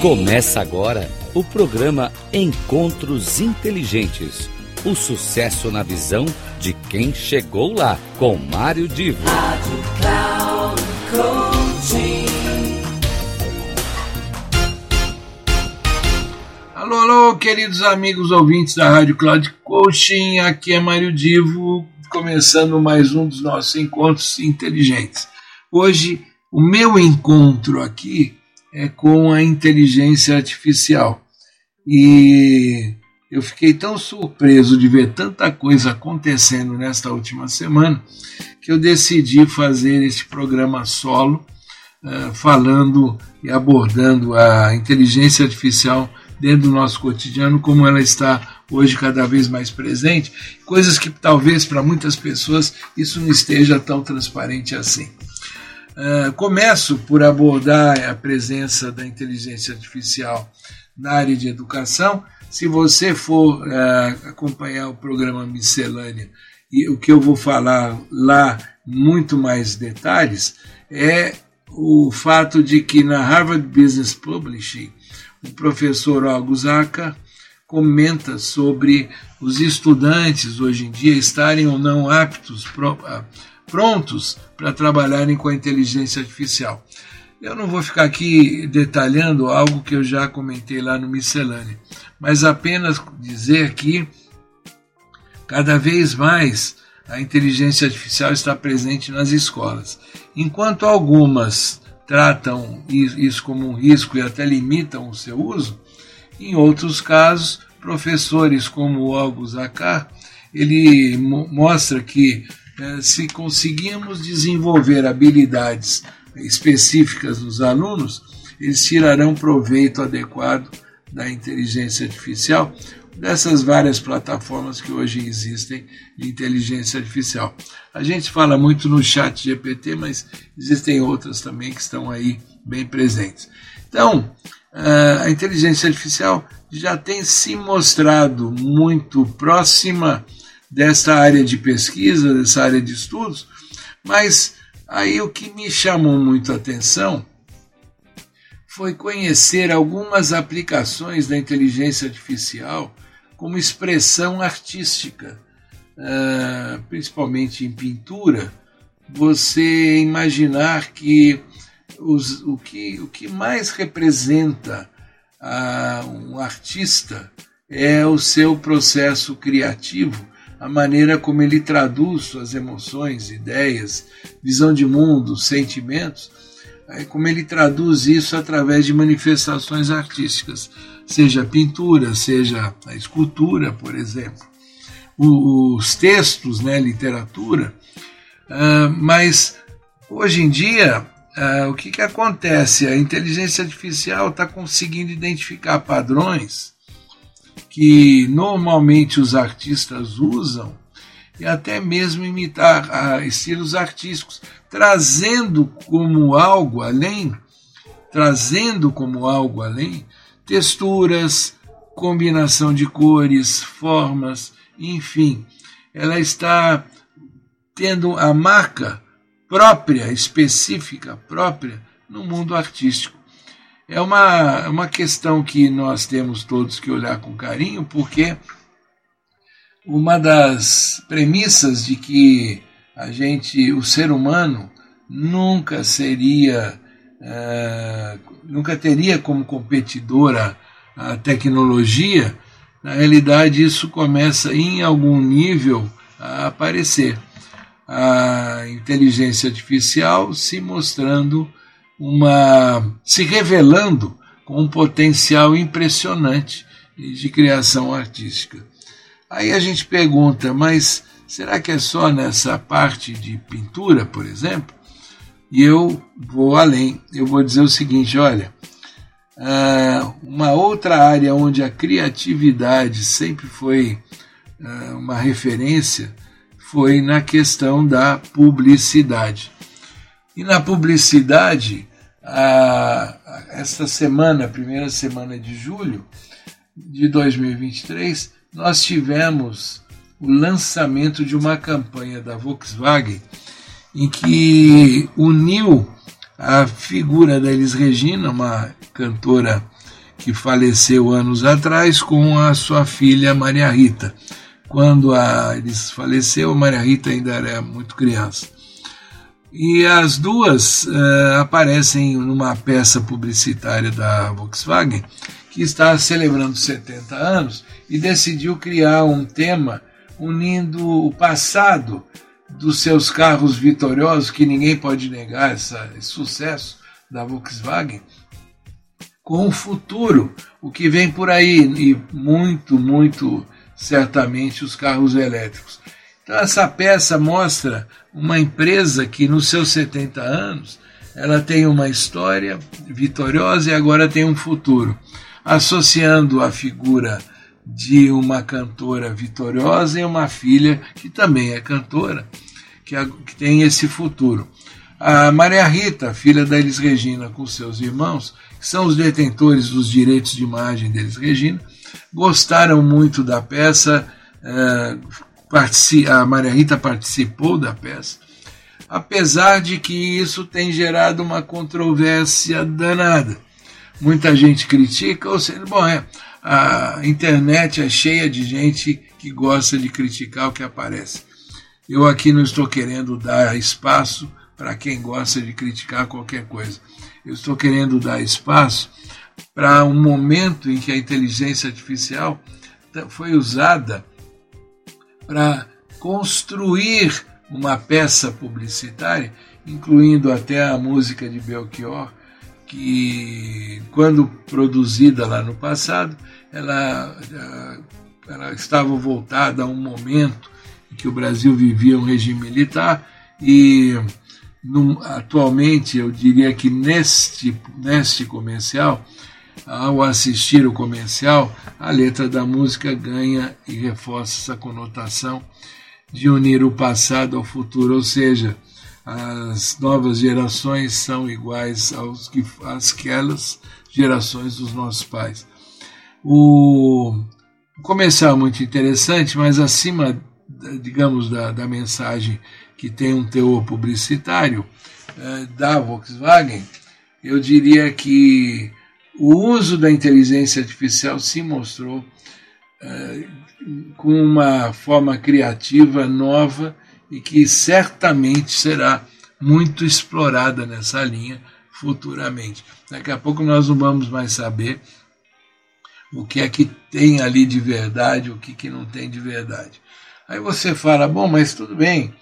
Começa agora o programa Encontros Inteligentes. O sucesso na visão de quem chegou lá, com Mário Divo. Rádio Cloud Alô, alô, queridos amigos ouvintes da Rádio Cloud Coaching, aqui é Mário Divo, começando mais um dos nossos encontros inteligentes. Hoje, o meu encontro aqui é com a inteligência artificial. E eu fiquei tão surpreso de ver tanta coisa acontecendo nesta última semana que eu decidi fazer este programa solo, uh, falando e abordando a inteligência artificial dentro do nosso cotidiano, como ela está hoje cada vez mais presente, coisas que talvez para muitas pessoas isso não esteja tão transparente assim. Uh, começo por abordar a presença da inteligência artificial na área de educação. Se você for uh, acompanhar o programa Miscelânea e o que eu vou falar lá, muito mais detalhes, é o fato de que na Harvard Business Publishing, o professor August comenta sobre os estudantes hoje em dia estarem ou não aptos, prontos para trabalharem com a inteligência artificial. Eu não vou ficar aqui detalhando algo que eu já comentei lá no Miscelânea, mas apenas dizer que cada vez mais a inteligência artificial está presente nas escolas. Enquanto algumas tratam isso como um risco e até limitam o seu uso, em outros casos, professores como o August Akar, ele mostra que se conseguirmos desenvolver habilidades específicas nos alunos, eles tirarão proveito adequado da inteligência artificial, dessas várias plataformas que hoje existem de inteligência artificial. A gente fala muito no chat GPT, mas existem outras também que estão aí bem presentes. Então, a inteligência artificial já tem se mostrado muito próxima desta área de pesquisa, dessa área de estudos, mas aí o que me chamou muito a atenção foi conhecer algumas aplicações da inteligência artificial como expressão artística, uh, principalmente em pintura, você imaginar que, os, o, que o que mais representa uh, um artista é o seu processo criativo a maneira como ele traduz suas emoções, ideias, visão de mundo, sentimentos, como ele traduz isso através de manifestações artísticas, seja pintura, seja a escultura, por exemplo, os textos, né, literatura, uh, mas hoje em dia uh, o que, que acontece? A inteligência artificial está conseguindo identificar padrões que normalmente os artistas usam e até mesmo imitar ah, estilos artísticos, trazendo como algo além, trazendo como algo além texturas, combinação de cores, formas, enfim, ela está tendo a marca própria, específica, própria no mundo artístico é uma, uma questão que nós temos todos que olhar com carinho, porque uma das premissas de que a gente, o ser humano, nunca seria, uh, nunca teria como competidora a tecnologia, na realidade isso começa em algum nível a aparecer. A inteligência artificial se mostrando uma se revelando com um potencial impressionante de criação artística. Aí a gente pergunta, mas será que é só nessa parte de pintura, por exemplo? E eu vou além, eu vou dizer o seguinte: olha, uma outra área onde a criatividade sempre foi uma referência foi na questão da publicidade. E na publicidade, a, esta semana, primeira semana de julho de 2023, nós tivemos o lançamento de uma campanha da Volkswagen em que uniu a figura da Elis Regina, uma cantora que faleceu anos atrás, com a sua filha Maria Rita. Quando a, eles faleceu, Maria Rita ainda era muito criança. E as duas uh, aparecem numa peça publicitária da Volkswagen, que está celebrando 70 anos e decidiu criar um tema unindo o passado dos seus carros vitoriosos, que ninguém pode negar essa, esse sucesso da Volkswagen, com o futuro, o que vem por aí, e muito, muito certamente os carros elétricos. Então, essa peça mostra uma empresa que, nos seus 70 anos, ela tem uma história vitoriosa e agora tem um futuro, associando a figura de uma cantora vitoriosa e uma filha que também é cantora, que, que tem esse futuro. A Maria Rita, filha da Elis Regina, com seus irmãos, que são os detentores dos direitos de imagem deles Regina, gostaram muito da peça. Eh, a Maria Rita participou da peça, apesar de que isso tem gerado uma controvérsia danada. Muita gente critica, ou seja, bom, é, a internet é cheia de gente que gosta de criticar o que aparece. Eu aqui não estou querendo dar espaço para quem gosta de criticar qualquer coisa. Eu estou querendo dar espaço para um momento em que a inteligência artificial foi usada para construir uma peça publicitária, incluindo até a música de Belchior, que, quando produzida lá no passado, ela, eh, ela estava voltada a um momento em que o Brasil vivia um regime militar e num, atualmente eu diria que neste, neste comercial, ao assistir o comercial, a letra da música ganha e reforça essa conotação de unir o passado ao futuro, ou seja, as novas gerações são iguais aos que aquelas gerações dos nossos pais. O comercial é muito interessante, mas acima, digamos, da, da mensagem que tem um teor publicitário eh, da Volkswagen, eu diria que o uso da inteligência artificial se mostrou eh, com uma forma criativa nova e que certamente será muito explorada nessa linha futuramente. Daqui a pouco nós não vamos mais saber o que é que tem ali de verdade, o que, que não tem de verdade. Aí você fala, bom, mas tudo bem,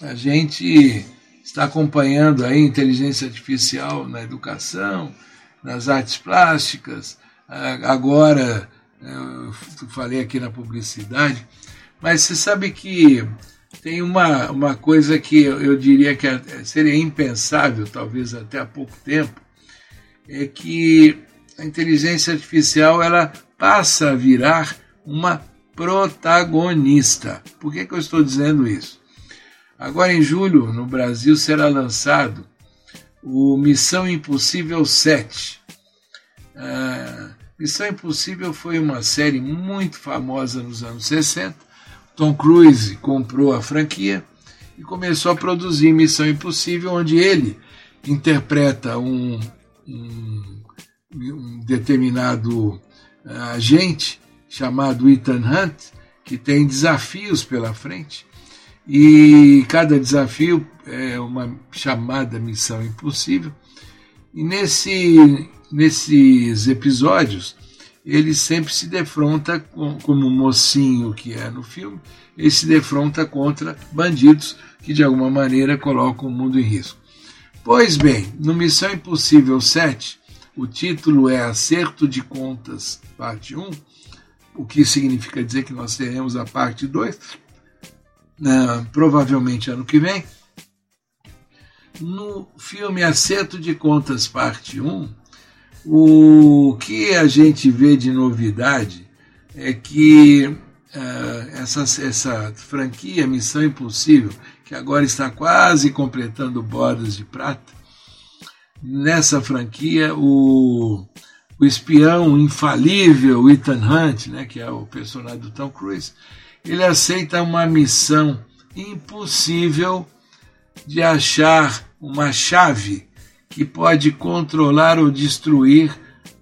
a gente está acompanhando aí inteligência artificial na educação, nas artes plásticas, agora eu falei aqui na publicidade, mas você sabe que tem uma, uma coisa que eu diria que seria impensável, talvez até há pouco tempo, é que a inteligência artificial ela passa a virar uma protagonista. Por que, que eu estou dizendo isso? Agora em julho, no Brasil, será lançado o Missão Impossível 7. Ah, Missão Impossível foi uma série muito famosa nos anos 60 Tom Cruise comprou a franquia e começou a produzir Missão Impossível, onde ele interpreta um, um, um determinado uh, agente chamado Ethan Hunt, que tem desafios pela frente. E cada desafio é uma chamada missão impossível. E nesse, nesses episódios, ele sempre se defronta, com, como mocinho que é no filme, ele se defronta contra bandidos que de alguma maneira colocam o mundo em risco. Pois bem, no Missão Impossível 7, o título é Acerto de Contas, parte 1, o que significa dizer que nós teremos a parte 2, né, provavelmente ano que vem. No filme Acerto de Contas, parte 1, o que a gente vê de novidade é que uh, essa, essa franquia Missão Impossível, que agora está quase completando bodas de prata, nessa franquia o, o espião infalível Ethan Hunt, né, que é o personagem do Tom Cruise, ele aceita uma missão impossível de achar uma chave que pode controlar ou destruir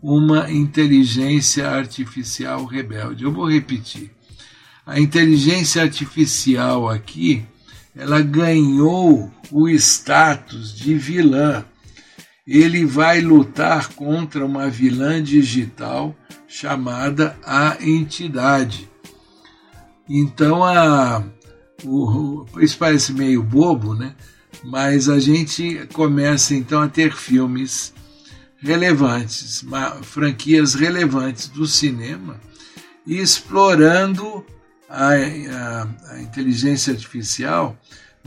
uma inteligência artificial rebelde. Eu vou repetir. A inteligência artificial aqui, ela ganhou o status de vilã. Ele vai lutar contra uma vilã digital chamada a entidade. Então, a, o, isso parece meio bobo, né? mas a gente começa então a ter filmes relevantes, franquias relevantes do cinema, e explorando a, a, a inteligência artificial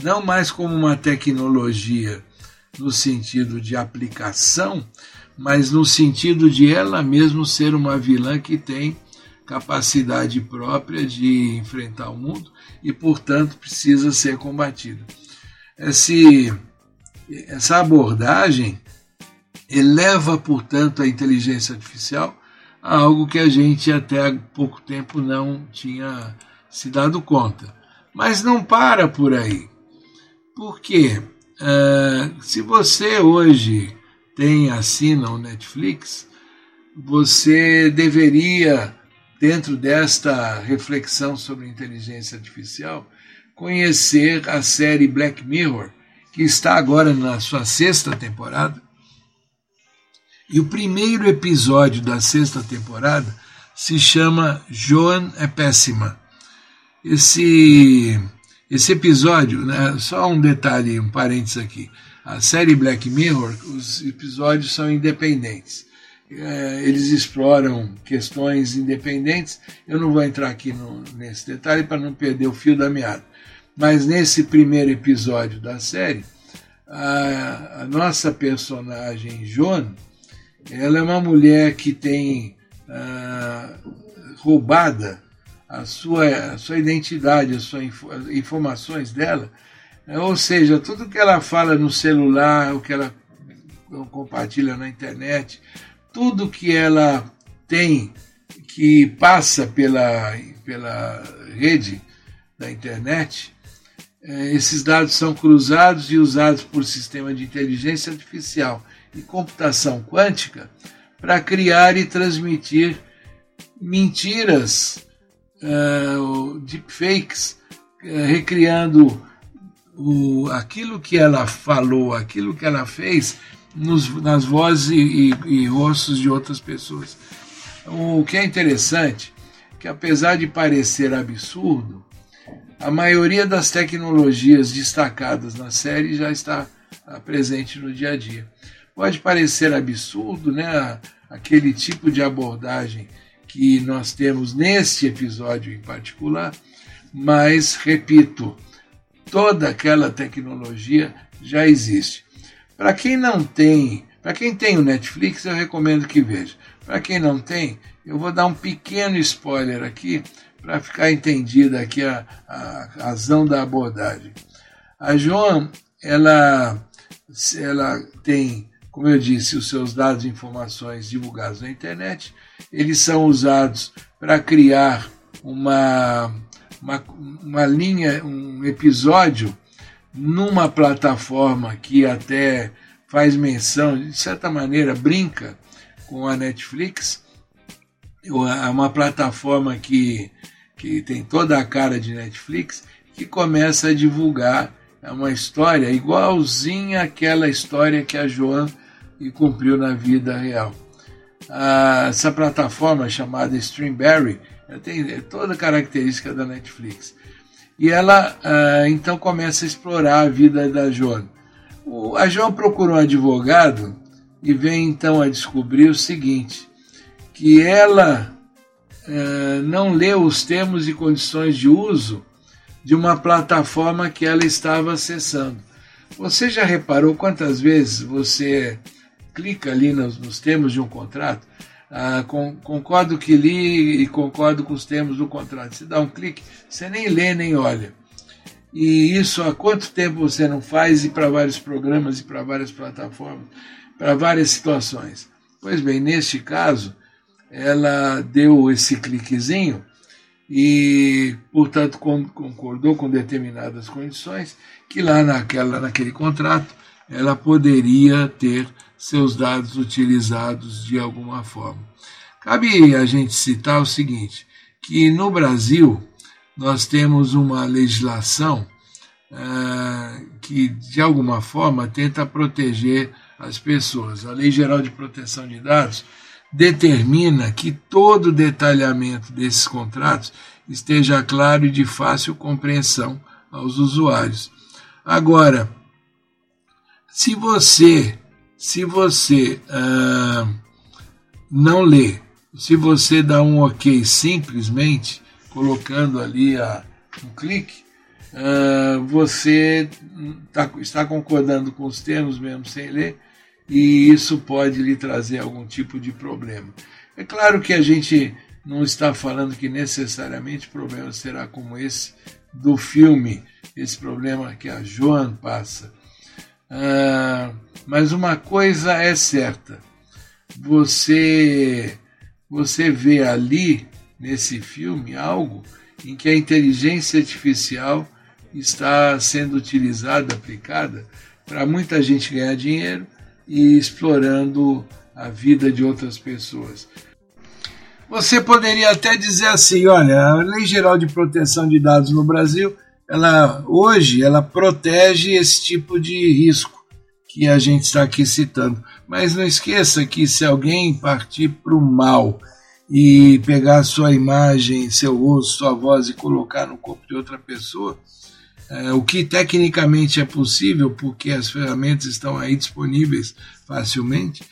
não mais como uma tecnologia no sentido de aplicação, mas no sentido de ela mesma ser uma vilã que tem capacidade própria de enfrentar o mundo e, portanto, precisa ser combatida. Esse, essa abordagem eleva, portanto, a inteligência artificial a algo que a gente até há pouco tempo não tinha se dado conta. Mas não para por aí. Porque uh, se você hoje tem assina o Netflix, você deveria, dentro desta reflexão sobre inteligência artificial, conhecer a série Black Mirror, que está agora na sua sexta temporada, e o primeiro episódio da sexta temporada se chama Joan é Péssima. Esse, esse episódio, né, só um detalhe, um parênteses aqui. A série Black Mirror, os episódios são independentes. É, eles exploram questões independentes. Eu não vou entrar aqui no, nesse detalhe para não perder o fio da meada. Mas nesse primeiro episódio da série, a, a nossa personagem Joan ela é uma mulher que tem ah, roubada a sua, a sua identidade, as suas informações dela, né? ou seja, tudo que ela fala no celular, o que ela compartilha na internet, tudo que ela tem que passa pela, pela rede da internet, eh, esses dados são cruzados e usados por sistema de inteligência artificial e computação quântica para criar e transmitir mentiras, uh, deepfakes, uh, recriando o, aquilo que ela falou, aquilo que ela fez nos, nas vozes e, e, e rostos de outras pessoas. O que é interessante, que apesar de parecer absurdo, a maioria das tecnologias destacadas na série já está presente no dia a dia. Pode parecer absurdo, né? Aquele tipo de abordagem que nós temos neste episódio em particular, mas, repito, toda aquela tecnologia já existe. Para quem não tem, para quem tem o Netflix, eu recomendo que veja. Para quem não tem, eu vou dar um pequeno spoiler aqui para ficar entendida aqui a, a razão da abordagem. A Joan, ela, ela tem como eu disse, os seus dados e informações divulgados na internet, eles são usados para criar uma, uma, uma linha, um episódio numa plataforma que até faz menção, de certa maneira, brinca com a Netflix, é uma plataforma que, que tem toda a cara de Netflix, que começa a divulgar uma história igualzinha àquela história que a Joan cumpriu na vida real. Essa plataforma chamada Streamberry tem toda a característica da Netflix. E ela ah, então começa a explorar a vida da Joan. O, a Joan procura um advogado e vem então a descobrir o seguinte: que ela ah, não leu os termos e condições de uso de uma plataforma que ela estava acessando. Você já reparou quantas vezes você clica ali nos, nos termos de um contrato, ah, com, concordo que li e concordo com os termos do contrato. Você dá um clique, você nem lê nem olha. E isso há quanto tempo você não faz e para vários programas e para várias plataformas, para várias situações? Pois bem, neste caso, ela deu esse cliquezinho e, portanto, concordou com determinadas condições que lá naquela, naquele contrato ela poderia ter seus dados utilizados de alguma forma. Cabe a gente citar o seguinte, que no Brasil nós temos uma legislação uh, que de alguma forma tenta proteger as pessoas. A Lei Geral de Proteção de Dados determina que todo o detalhamento desses contratos esteja claro e de fácil compreensão aos usuários. Agora, se você, se você uh, não lê, se você dá um ok simplesmente, colocando ali a, um clique, uh, você tá, está concordando com os termos mesmo sem ler, e isso pode lhe trazer algum tipo de problema. É claro que a gente não está falando que necessariamente o problema será como esse do filme, esse problema que a Joan passa. Ah, mas uma coisa é certa, você, você vê ali nesse filme algo em que a inteligência artificial está sendo utilizada, aplicada, para muita gente ganhar dinheiro e explorando a vida de outras pessoas. Você poderia até dizer assim, olha, a Lei Geral de Proteção de Dados no Brasil, ela hoje ela protege esse tipo de risco que a gente está aqui citando. Mas não esqueça que se alguém partir para o mal e pegar sua imagem, seu rosto, sua voz e colocar no corpo de outra pessoa, é, o que tecnicamente é possível, porque as ferramentas estão aí disponíveis facilmente,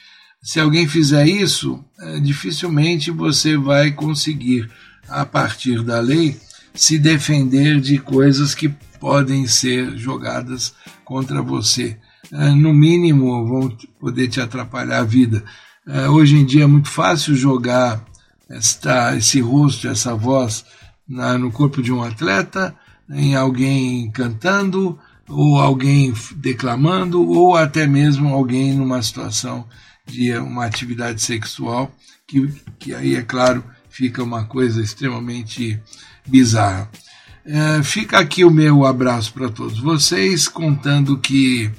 se alguém fizer isso, é, dificilmente você vai conseguir, a partir da lei, se defender de coisas que podem ser jogadas contra você. É, no mínimo, vão poder te atrapalhar a vida. É, hoje em dia é muito fácil jogar esta, esse rosto, essa voz na, no corpo de um atleta, em alguém cantando, ou alguém declamando, ou até mesmo alguém numa situação de uma atividade sexual, que, que aí, é claro, fica uma coisa extremamente bizarra. É, fica aqui o meu abraço para todos vocês, contando que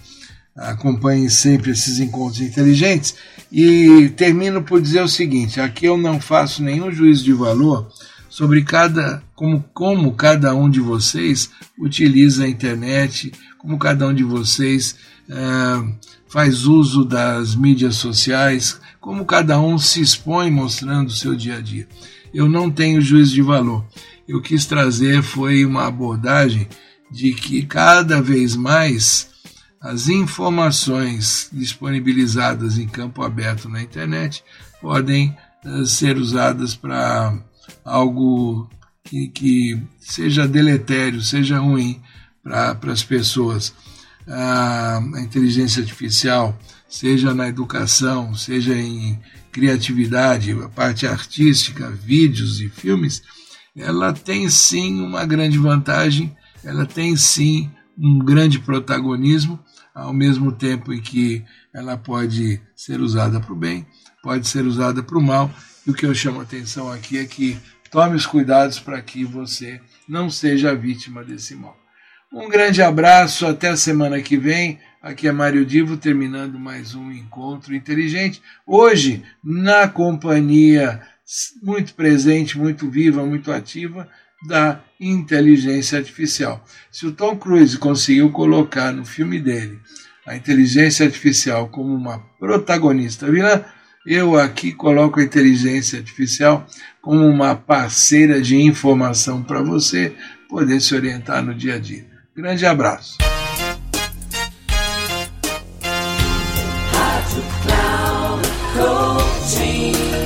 acompanhem sempre esses encontros inteligentes. E termino por dizer o seguinte: aqui eu não faço nenhum juízo de valor sobre cada como, como cada um de vocês utiliza a internet, como cada um de vocês uh, faz uso das mídias sociais, como cada um se expõe mostrando o seu dia a dia. Eu não tenho juízo de valor. Eu quis trazer foi uma abordagem de que cada vez mais as informações disponibilizadas em campo aberto na internet podem uh, ser usadas para algo que, que, seja deletério, seja ruim para as pessoas. A, a inteligência artificial, seja na educação, seja em criatividade, a parte artística, vídeos e filmes, ela tem sim uma grande vantagem, ela tem sim um grande protagonismo, ao mesmo tempo em que ela pode ser usada para o bem, pode ser usada para o mal. E o que eu chamo a atenção aqui é que tome os cuidados para que você não seja vítima desse mal. Um grande abraço, até a semana que vem. Aqui é Mário Divo terminando mais um encontro inteligente. Hoje, na companhia muito presente, muito viva, muito ativa da inteligência artificial. Se o Tom Cruise conseguiu colocar no filme dele a inteligência artificial como uma protagonista vilã, eu aqui coloco a inteligência artificial como uma parceira de informação para você poder se orientar no dia a dia. Grande abraço.